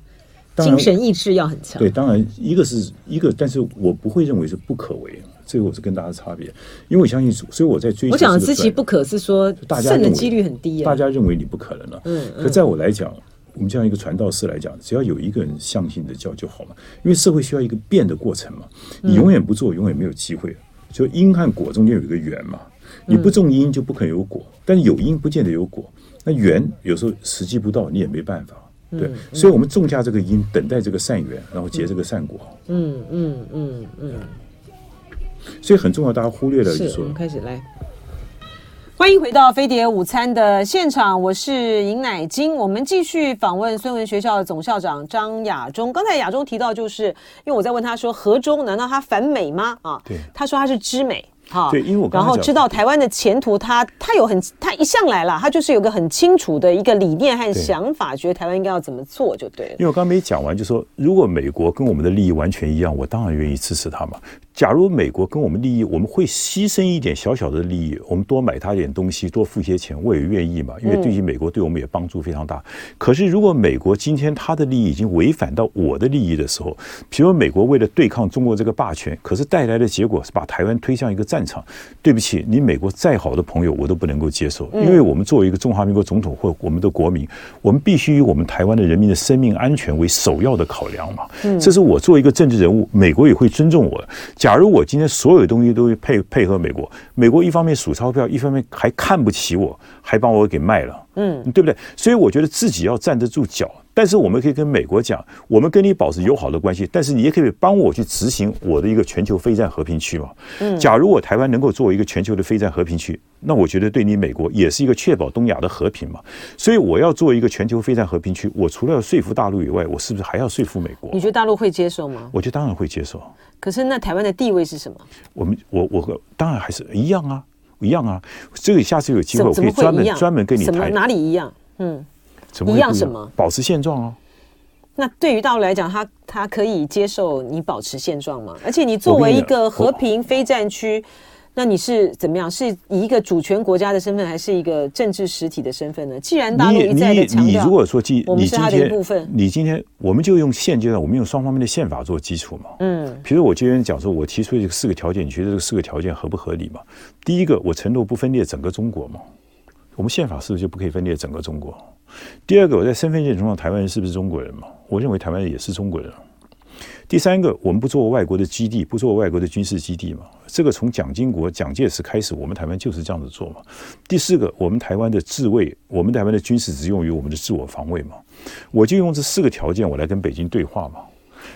Speaker 1: 精神意志要很强。
Speaker 2: 对，当然一个是一个，但是我不会认为是不可为。这个我是跟大家差别，因为我相信，所以我在追求。
Speaker 1: 我讲的知其不可是说，胜的几率很低啊。
Speaker 2: 大家认为你不可能了，嗯，可在我来讲，我们这样一个传道士来讲，只要有一个人相信的教就好了，因为社会需要一个变的过程嘛。你永远不做，永远没有机会。就因和果中间有一个缘嘛，你不种因就不可能有果，但有因不见得有果。那缘有时候时机不到，你也没办法。对，所以我们种下这个因，等待这个善缘，然后结这个善果。
Speaker 1: 嗯嗯嗯嗯。
Speaker 2: 所以很重要，大家忽略了就。是，我
Speaker 1: 们开始来，欢迎回到飞碟午餐的现场，我是尹乃金。我们继续访问孙文学校的总校长张亚中。刚才亚中提到，就是因为我在问他说，何中难道他反美吗？啊，对，他说他是知美。好，
Speaker 2: 对，因为我
Speaker 1: 然后知道台湾的前途，他他有很他一向来了，他就是有个很清楚的一个理念和想法，觉得台湾应该要怎么做就对了。
Speaker 2: 因为我刚刚没讲完，就说如果美国跟我们的利益完全一样，我当然愿意支持他嘛。假如美国跟我们利益，我们会牺牲一点小小的利益，我们多买他一点东西，多付些钱，我也愿意嘛。因为对于美国，对我们也帮助非常大。可是如果美国今天他的利益已经违反到我的利益的时候，比如美国为了对抗中国这个霸权，可是带来的结果是把台湾推向一个战。战场，对不起，你美国再好的朋友我都不能够接受，因为我们作为一个中华民国总统或我们的国民，我们必须以我们台湾的人民的生命安全为首要的考量嘛。这是我作为一个政治人物，美国也会尊重我。假如我今天所有东西都配配合美国，美国一方面数钞票，一方面还看不起我，还把我给卖了，嗯，对不对？所以我觉得自己要站得住脚。但是我们可以跟美国讲，我们跟你保持友好的关系，但是你也可以帮我去执行我的一个全球非战和平区嘛。嗯，假如我台湾能够作为一个全球的非战和平区，那我觉得对你美国也是一个确保东亚的和平嘛。所以我要做一个全球非战和平区，我除了要说服大陆以外，我是不是还要说服美国？
Speaker 1: 你觉得大陆会接受吗？
Speaker 2: 我觉得当然会接受。
Speaker 1: 可是那台湾的地位是什么？
Speaker 2: 我们我我当然还是一样啊，一样啊。这个下次有机会我可以专门专门跟你谈。
Speaker 1: 哪里一样？嗯，怎么一样什么？
Speaker 2: 保持现状哦。
Speaker 1: 那对于大陆来讲，他他可以接受你保持现状吗？而且你作为一个和平非战区，那你是怎么样？是以一个主权国家的身份，还是一个政治实体的身份呢？既然大陆一再的强调，
Speaker 2: 你如果说今
Speaker 1: 我们是他的部分，
Speaker 2: 你今天我们就用现阶段，我们用双方面的宪法做基础嘛。嗯，比如我今天讲说，我提出这四个条件，你觉得这四个条件合不合理嘛？第一个，我承诺不分裂整个中国嘛。我们宪法是不是就不可以分裂整个中国？第二个，我在身份认同上，台湾人是不是中国人嘛？我认为台湾人也是中国人。第三个，我们不做外国的基地，不做外国的军事基地嘛？这个从蒋经国、蒋介石开始，我们台湾就是这样子做嘛。第四个，我们台湾的自卫，我们台湾的军事只用于我们的自我防卫嘛。我就用这四个条件，我来跟北京对话嘛。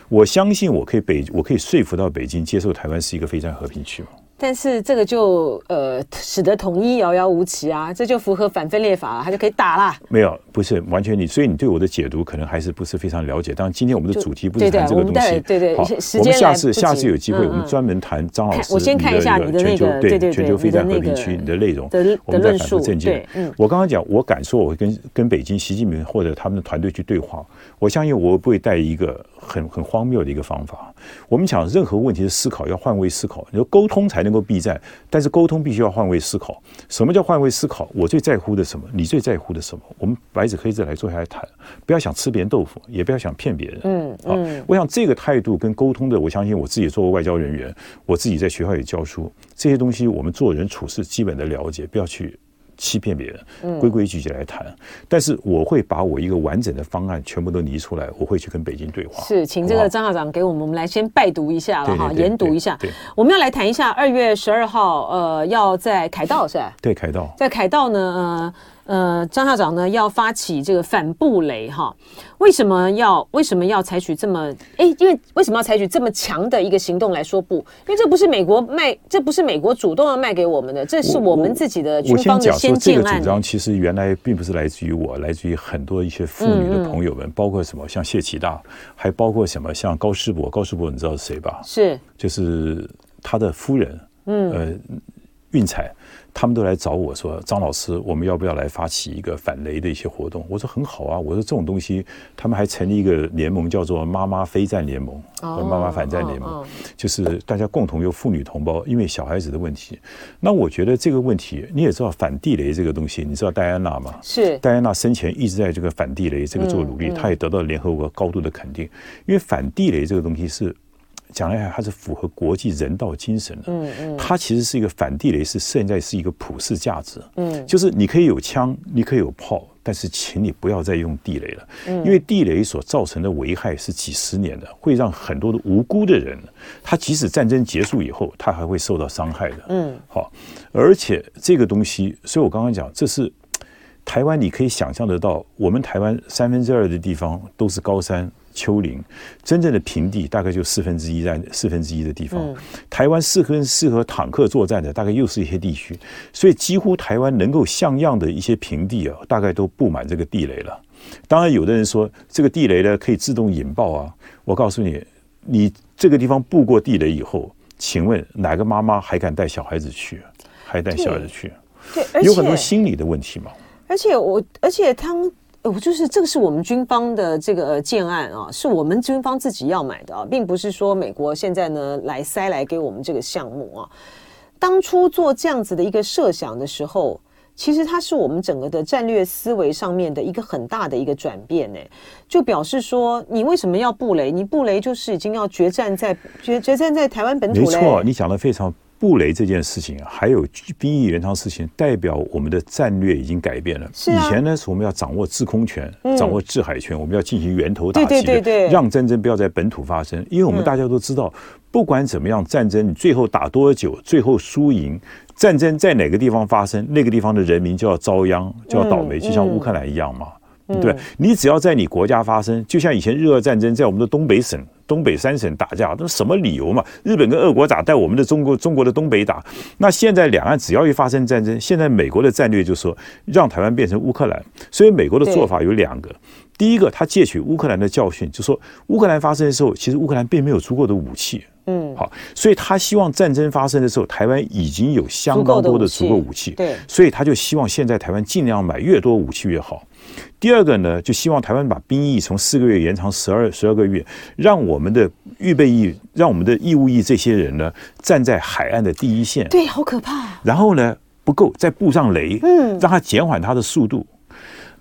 Speaker 2: 我相信我可以北，我可以说服到北京接受台湾是一个非战和平区嘛。
Speaker 1: 但是这个就呃使得统一遥遥无期啊，这就符合反分裂法了，他就可以打了。
Speaker 2: 没有，不是完全你，所以你对我的解读可能还是不是非常了解。当然，今天我们的主题不是谈这个东西，
Speaker 1: 对对，
Speaker 2: 好，我们下次下次有机会，我们专门谈张老师。
Speaker 1: 我先看一下你的全球对对全球非战和平区你的内容
Speaker 2: 的我们再反复正见。我刚刚讲，我敢说，我会跟跟北京习近平或者他们的团队去对话。我相信我不会带一个很很荒谬的一个方法。我们讲任何问题的思考要换位思考，你说沟通才能够避战。但是沟通必须要换位思考。什么叫换位思考？我最在乎的什么？你最在乎的什么？我们白纸黑字来坐下来谈，不要想吃别人豆腐，也不要想骗别人。嗯嗯。好，我想这个态度跟沟通的，我相信我自己作为外交人员，我自己在学校也教书，这些东西我们做人处事基本的了解，不要去。欺骗别人，规规矩矩来谈。嗯、但是我会把我一个完整的方案全部都拟出来，我会去跟北京对话。
Speaker 1: 是，请这个张校长给我们，我们来先拜读一下了哈，研读一下。对，我们要来谈一下二月十二号，呃，要在凯道是吧？
Speaker 2: 对，凯道，
Speaker 1: 在凯道呢，呃。呃，张校长呢要发起这个反布雷哈，为什么要为什么要采取这么哎？因为为什么要采取这么强的一个行动来说不？因为这不是美国卖，这不是美国主动要卖给我们的，这是我们自己的军方的先见案。
Speaker 2: 我先讲说，这个主张其实原来并不是来自于我，来自于很多一些妇女的朋友们，包括什么像谢启大，还包括什么像高世博。高世博你知道是谁吧？
Speaker 1: 是，
Speaker 2: 就是他的夫人，嗯，呃，运彩。他们都来找我说：“张老师，我们要不要来发起一个反雷的一些活动？”我说：“很好啊。”我说：“这种东西，他们还成立一个联盟，叫做‘妈妈非战联盟’和‘妈妈反战联盟’，就是大家共同由妇女同胞，因为小孩子的问题。那我觉得这个问题，你也知道反地雷这个东西，你知道戴安娜吗？
Speaker 1: 是
Speaker 2: 戴安娜生前一直在这个反地雷这个做努力，她也得到联合国高度的肯定，因为反地雷这个东西是。”讲来还是符合国际人道精神的。嗯嗯，它其实是一个反地雷，是现在是一个普世价值。嗯，就是你可以有枪，你可以有炮，但是请你不要再用地雷了。嗯，因为地雷所造成的危害是几十年的，会让很多的无辜的人，他即使战争结束以后，他还会受到伤害的。嗯，好，而且这个东西，所以我刚刚讲，这是台湾，你可以想象得到，我们台湾三分之二的地方都是高山。丘陵，真正的平地大概就四分之一在四分之一的地方。台湾适合适合坦克作战的，大概又是一些地区，所以几乎台湾能够像样的一些平地啊，大概都布满这个地雷了。当然，有的人说这个地雷呢可以自动引爆啊。我告诉你，你这个地方布过地雷以后，请问哪个妈妈还敢带小孩子去？还带小孩子去？
Speaker 1: 对，
Speaker 2: 有很多心理的问题嘛。
Speaker 1: 而且我，而且他们。我就是这个是我们军方的这个建案啊，是我们军方自己要买的啊，并不是说美国现在呢来塞来给我们这个项目啊。当初做这样子的一个设想的时候，其实它是我们整个的战略思维上面的一个很大的一个转变呢。就表示说，你为什么要布雷？你布雷就是已经要决战在决决战在台湾本土。
Speaker 2: 没错，你讲的非常。布雷这件事情啊，还有兵役延长事情，代表我们的战略已经改变了。啊、以前呢，是我们要掌握制空权，嗯、掌握制海权，我们要进行源头打击，对对对对，让战争不要在本土发生。因为我们大家都知道，嗯、不管怎么样，战争你最后打多久，最后输赢，战争在哪个地方发生，那个地方的人民就要遭殃，就要倒霉，嗯、就像乌克兰一样嘛。嗯、对，你只要在你国家发生，就像以前日俄战争在我们的东北省。东北三省打架，那什么理由嘛？日本跟俄国打，在我们的中国中国的东北打。那现在两岸只要一发生战争，现在美国的战略就是说，让台湾变成乌克兰。所以美国的做法有两个：第一个，他借取乌克兰的教训，就说乌克兰发生的时候，其实乌克兰并没有足够的武器。嗯，好，所以他希望战争发生的时候，台湾已经有相当多的足够武器。对，所以他就希望现在台湾尽量买越多武器越好。第二个呢，就希望台湾把兵役从四个月延长十二十二个月，让我们的预备役、让我们的义务役这些人呢，站在海岸的第一线。
Speaker 1: 对，好可怕。
Speaker 2: 然后呢，不够再布上雷，嗯，让他减缓他的速度。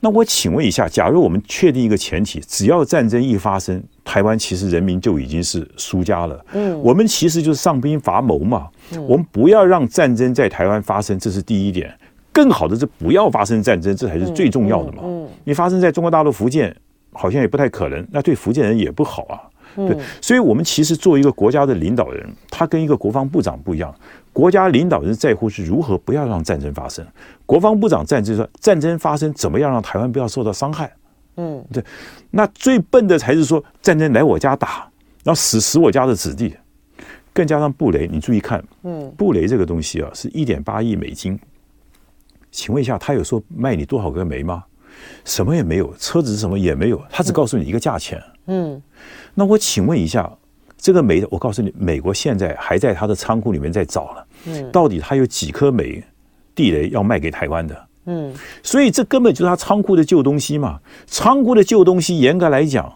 Speaker 2: 那我请问一下，假如我们确定一个前提，只要战争一发生，台湾其实人民就已经是输家了。嗯，我们其实就是上兵伐谋嘛。嗯，我们不要让战争在台湾发生，这是第一点。更好的是不要发生战争，这才是最重要的嘛。嗯，你发生在中国大陆福建，好像也不太可能，那对福建人也不好啊。对，所以我们其实作为一个国家的领导人，他跟一个国防部长不一样。国家领导人在乎是如何不要让战争发生，国防部长在就是说战争发生怎么样让台湾不要受到伤害。嗯，对。那最笨的才是说战争来我家打，然后死死我家的子弟，更加上布雷，你注意看，嗯，布雷这个东西啊，是一点八亿美金。请问一下，他有说卖你多少个煤吗？什么也没有，车子是什么也没有，他只告诉你一个价钱。嗯，那我请问一下，这个煤，我告诉你，美国现在还在他的仓库里面在找了。嗯，到底他有几颗煤地雷要卖给台湾的？嗯，所以这根本就是他仓库的旧东西嘛。仓库的旧东西，严格来讲。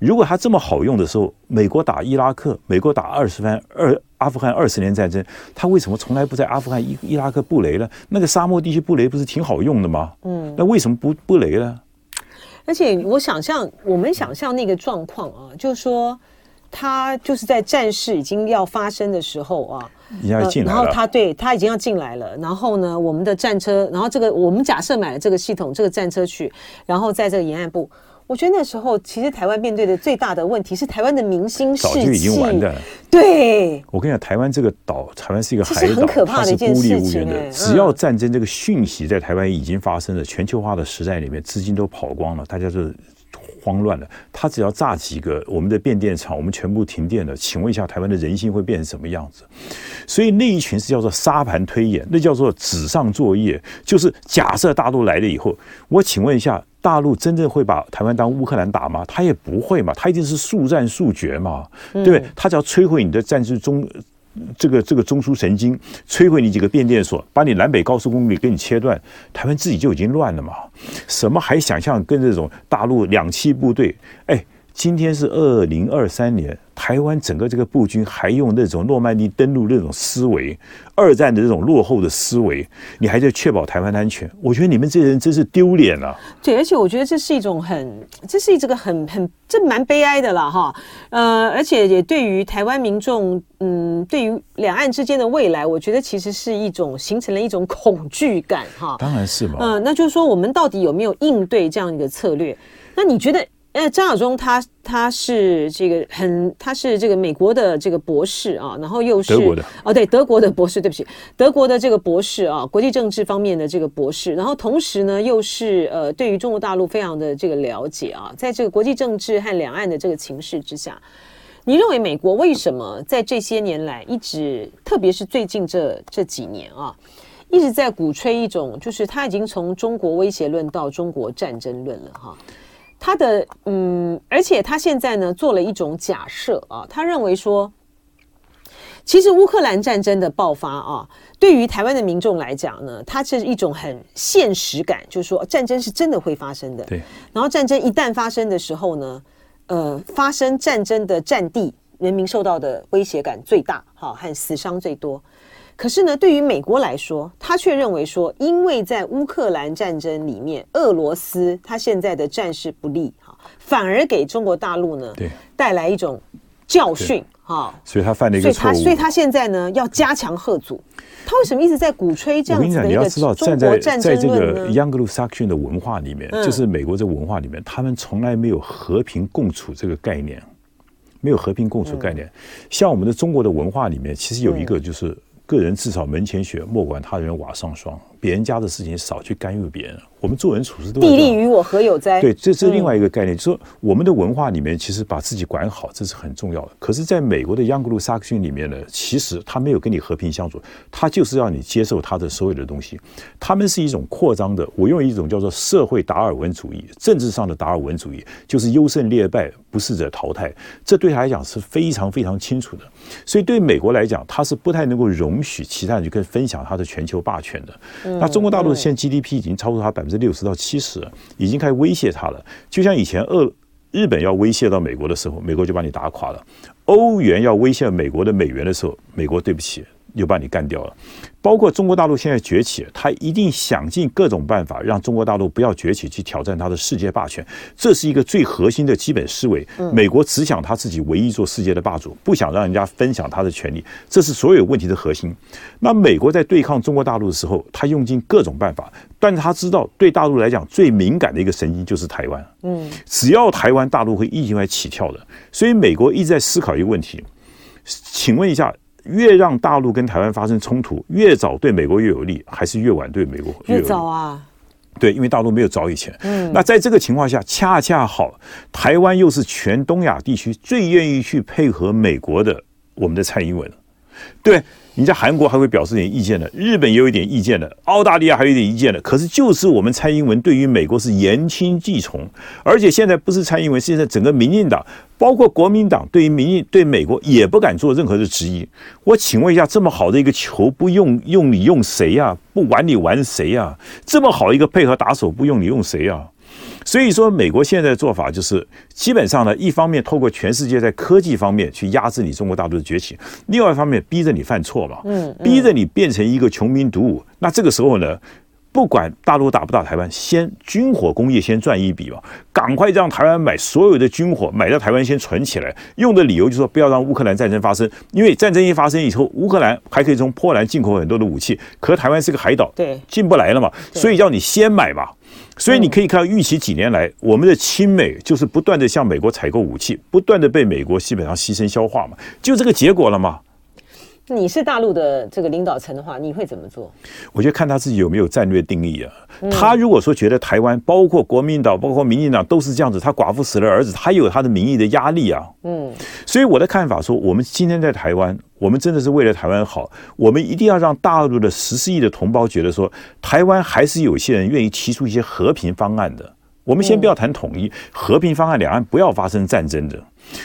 Speaker 2: 如果他这么好用的时候，美国打伊拉克，美国打二十番二阿富汗二十年战争，他为什么从来不在阿富汗伊伊拉克布雷呢？那个沙漠地区布雷不是挺好用的吗？嗯，那为什么不布雷呢？
Speaker 1: 而且我想象，我们想象那个状况啊，就是说他就是在战事已经要发生的时候啊，
Speaker 2: 已经要进来了，
Speaker 1: 然后他对他已经要进来了，然后呢，我们的战车，然后这个我们假设买了这个系统，这个战车去，然后在这个沿岸部。我觉得那时候，其实台湾面对的最大的问题是台湾的民心士气
Speaker 2: 早就已经完蛋。
Speaker 1: 对，
Speaker 2: 我跟你讲，台湾这个岛，台湾是一个海岛，很可怕的一件事情，它是孤立无援的。嗯、只要战争这个讯息在台湾已经发生了，全球化的时代里面，资金都跑光了，大家就慌乱了。他只要炸几个我们的变电厂，我们全部停电了，请问一下，台湾的人心会变成什么样子？所以那一群是叫做沙盘推演，那叫做纸上作业，就是假设大陆来了以后，我请问一下。大陆真正会把台湾当乌克兰打吗？他也不会嘛，他一定是速战速决嘛，对不对？他只要摧毁你的战术中这个这个中枢神经，摧毁你几个变电所，把你南北高速公路给你切断，台湾自己就已经乱了嘛。什么还想象跟这种大陆两栖部队？哎，今天是二零二三年。台湾整个这个步军还用那种诺曼底登陆那种思维，二战的这种落后的思维，你还在确保台湾安全？我觉得你们这些人真是丢脸了。
Speaker 1: 对，而且我觉得这是一种很，这是一这个很很，这蛮悲哀的了哈。呃，而且也对于台湾民众，嗯，对于两岸之间的未来，我觉得其实是一种形成了一种恐惧感哈。
Speaker 2: 当然是嘛。
Speaker 1: 嗯、呃，那就是说，我们到底有没有应对这样一个策略？那你觉得？呃，张亚中他他是这个很，他是这个美国的这个博士啊，然后又是
Speaker 2: 德国的
Speaker 1: 哦，对，德国的博士，对不起，德国的这个博士啊，国际政治方面的这个博士，然后同时呢，又是呃，对于中国大陆非常的这个了解啊，在这个国际政治和两岸的这个情势之下，你认为美国为什么在这些年来一直，特别是最近这这几年啊，一直在鼓吹一种，就是他已经从中国威胁论到中国战争论了哈？他的嗯，而且他现在呢做了一种假设啊，他认为说，其实乌克兰战争的爆发啊，对于台湾的民众来讲呢，它是一种很现实感，就是说战争是真的会发生的。
Speaker 2: 对。
Speaker 1: 然后战争一旦发生的时候呢，呃，发生战争的战地，人民受到的威胁感最大，哈，和死伤最多。可是呢，对于美国来说，他却认为说，因为在乌克兰战争里面，俄罗斯他现在的战事不利，哈，反而给中国大陆呢，对，带来一种教训，哈，
Speaker 2: 所以他犯了一个错误。
Speaker 1: 所以他所以他现在呢要加强贺阻。他为什么一直在鼓吹这样子的一个中国战争论呢？
Speaker 2: 我跟你讲，你要知道，站在在这个 Anglo-Saxon 的文化里面，嗯、就是美国这个文化里面，他们从来没有和平共处这个概念，没有和平共处概念。嗯、像我们的中国的文化里面，其实有一个就是个人自扫门前雪，莫管他人瓦上霜，别人家的事情少去干预别人。我们做人处事都
Speaker 1: 地利与我何有哉？
Speaker 2: 对，这是另外一个概念，就是说我们的文化里面其实把自己管好，这是很重要的。可是，在美国的央格鲁萨克逊里面呢，其实他没有跟你和平相处，他就是要你接受他的所有的东西。他们是一种扩张的，我用一种叫做社会达尔文主义，政治上的达尔文主义，就是优胜劣败，不适者淘汰。这对他来讲是非常非常清楚的。所以，对美国来讲，他是不太能够容许其他人去跟分享他的全球霸权的。那中国大陆现在 GDP 已经超过它百分之六十到七十。已经开始威胁它了，就像以前俄日本要威胁到美国的时候，美国就把你打垮了；欧元要威胁美国的美元的时候，美国对不起。又把你干掉了，包括中国大陆现在崛起，他一定想尽各种办法让中国大陆不要崛起，去挑战他的世界霸权。这是一个最核心的基本思维。美国只想他自己唯一做世界的霸主，不想让人家分享他的权利，这是所有问题的核心。那美国在对抗中国大陆的时候，他用尽各种办法，但是他知道对大陆来讲最敏感的一个神经就是台湾。嗯，只要台湾，大陆会一定会起跳的。所以美国一直在思考一个问题，请问一下。越让大陆跟台湾发生冲突，越早对美国越有利，还是越晚对美国越有利？
Speaker 1: 越早啊！
Speaker 2: 对，因为大陆没有早以前。嗯，那在这个情况下，恰恰好，台湾又是全东亚地区最愿意去配合美国的，我们的蔡英文。对。人家韩国还会表示点意见的，日本也有一点意见的，澳大利亚还有一点意见的。可是就是我们蔡英文对于美国是言听计从，而且现在不是蔡英文，现在整个民进党，包括国民党，对于民进对美国也不敢做任何的质疑。我请问一下，这么好的一个球，不用用你用谁呀？不玩你玩谁呀？这么好一个配合打手，不用你用谁呀？所以说，美国现在的做法就是，基本上呢，一方面透过全世界在科技方面去压制你中国大陆的崛起，另外一方面逼着你犯错嘛，嗯，逼着你变成一个穷兵黩武。那这个时候呢，不管大陆打不打台湾，先军火工业先赚一笔吧，赶快让台湾买所有的军火，买到台湾先存起来，用的理由就是说不要让乌克兰战争发生，因为战争一发生以后，乌克兰还可以从波兰进口很多的武器，可是台湾是个海岛，对，进不来了嘛，所以要你先买嘛。所以你可以看到，预期几年来，我们的亲美就是不断的向美国采购武器，不断的被美国基本上牺牲消化嘛，就这个结果了嘛。
Speaker 1: 你是大陆的这个领导层的话，你会怎么做？
Speaker 2: 我觉得看他自己有没有战略定义啊。他如果说觉得台湾，包括国民党，包括民进党都是这样子，他寡妇死了儿子，他有他的民意的压力啊。嗯，所以我的看法说，我们今天在台湾，我们真的是为了台湾好，我们一定要让大陆的十四亿的同胞觉得说，台湾还是有些人愿意提出一些和平方案的。我们先不要谈统一，和平方案，两岸不要发生战争的。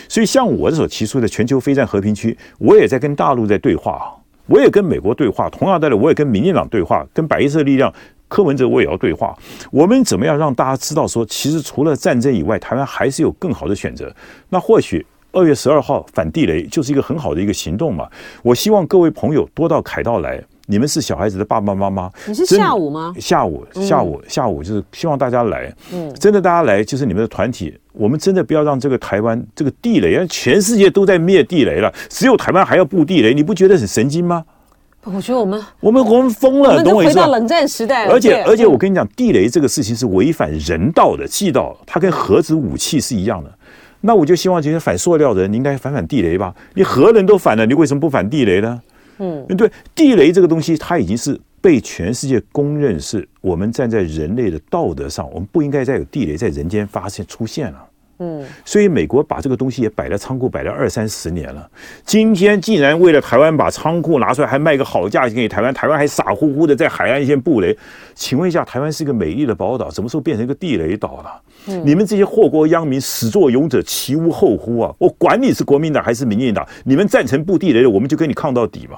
Speaker 2: 所以，像我所提出的全球非战和平区，我也在跟大陆在对话，我也跟美国对话，同样道理，我也跟民进党对话，跟白色力量柯文哲我也要对话。我们怎么样让大家知道说，其实除了战争以外，台湾还是有更好的选择？那或许二月十二号反地雷就是一个很好的一个行动嘛。我希望各位朋友多到凯道来。你们是小孩子的爸爸妈妈？
Speaker 1: 你是下午吗？
Speaker 2: 下午，下午，下午就是希望大家来。嗯，真的大家来就是你们的团体。我们真的不要让这个台湾这个地雷，因为全世界都在灭地雷了，只有台湾还要布地雷，你不觉得很神经吗？
Speaker 1: 我觉得我们
Speaker 2: 我们我们疯了，懂我意思吗？
Speaker 1: 回到冷战时代了。
Speaker 2: 而且而且我跟你讲，地雷这个事情是违反人道的，地道，它跟核子武器是一样的。那我就希望这些反塑料的人，你应该反反地雷吧？你核人都反了，你为什么不反地雷呢？嗯，对，地雷这个东西，它已经是被全世界公认，是我们站在人类的道德上，我们不应该再有地雷在人间发现出现了。嗯，所以美国把这个东西也摆在仓库，摆了二三十年了。今天竟然为了台湾把仓库拿出来，还卖个好价钱给台湾，台湾还傻乎乎的在海岸线布雷。请问一下，台湾是一个美丽的宝岛，什么时候变成一个地雷岛了？嗯，你们这些祸国殃民、始作俑者，其无后乎啊？我管你是国民党还是民进党，你们赞成布地雷的，我们就跟你抗到底嘛。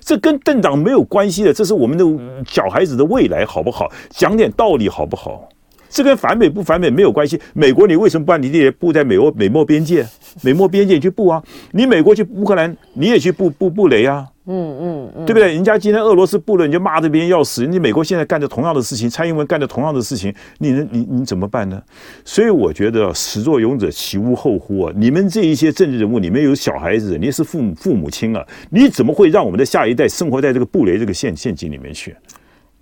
Speaker 2: 这跟政党没有关系的，这是我们的小孩子的未来，好不好？讲点道理好不好？这跟反美不反美没有关系。美国，你为什么不把你地雷布在美欧美墨边界？美墨边界你去布啊？你美国去乌克兰，你也去布布布雷啊？嗯嗯嗯，对不对？人家今天俄罗斯布了，你就骂这边要死。你美国现在干着同样的事情，蔡英文干着同样的事情，你能你你怎么办呢？所以我觉得始作俑者其无后乎啊！你们这一些政治人物，你们有小孩子，你是父母父母亲啊，你怎么会让我们的下一代生活在这个布雷这个陷陷阱里面去？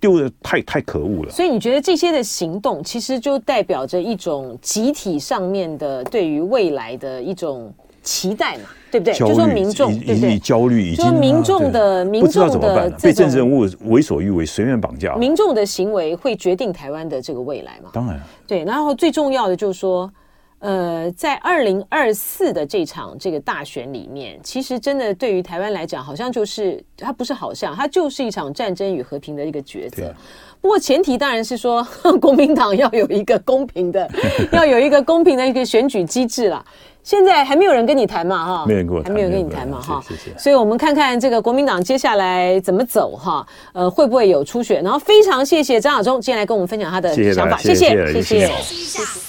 Speaker 2: 丢的太太可恶了。
Speaker 1: 所以你觉得这些的行动，其实就代表着一种集体上面的对于未来的一种期待嘛？对不对？就说民众对？
Speaker 2: 焦虑已经，
Speaker 1: 就民众的民众的
Speaker 2: 被政治人物为所欲为，随便绑架。
Speaker 1: 民众的行为会决定台湾的这个未来嘛？
Speaker 2: 当然。
Speaker 1: 对，然后最重要的就是说。呃，在二零二四的这场这个大选里面，其实真的对于台湾来讲，好像就是它不是好像，它就是一场战争与和平的一个抉择。不过前提当然是说，[laughs] 国民党要有一个公平的，要有一个公平的一个选举机制啦。现在还没有人跟你谈嘛，哈，
Speaker 2: 没人跟我谈，
Speaker 1: 还没有跟你谈嘛，哈。谢谢。所以我们看看这个国民党接下来怎么走，哈，呃，会不会有初选？然后非常谢谢张亚中今天来跟我们分享他的想法，谢谢，谢谢。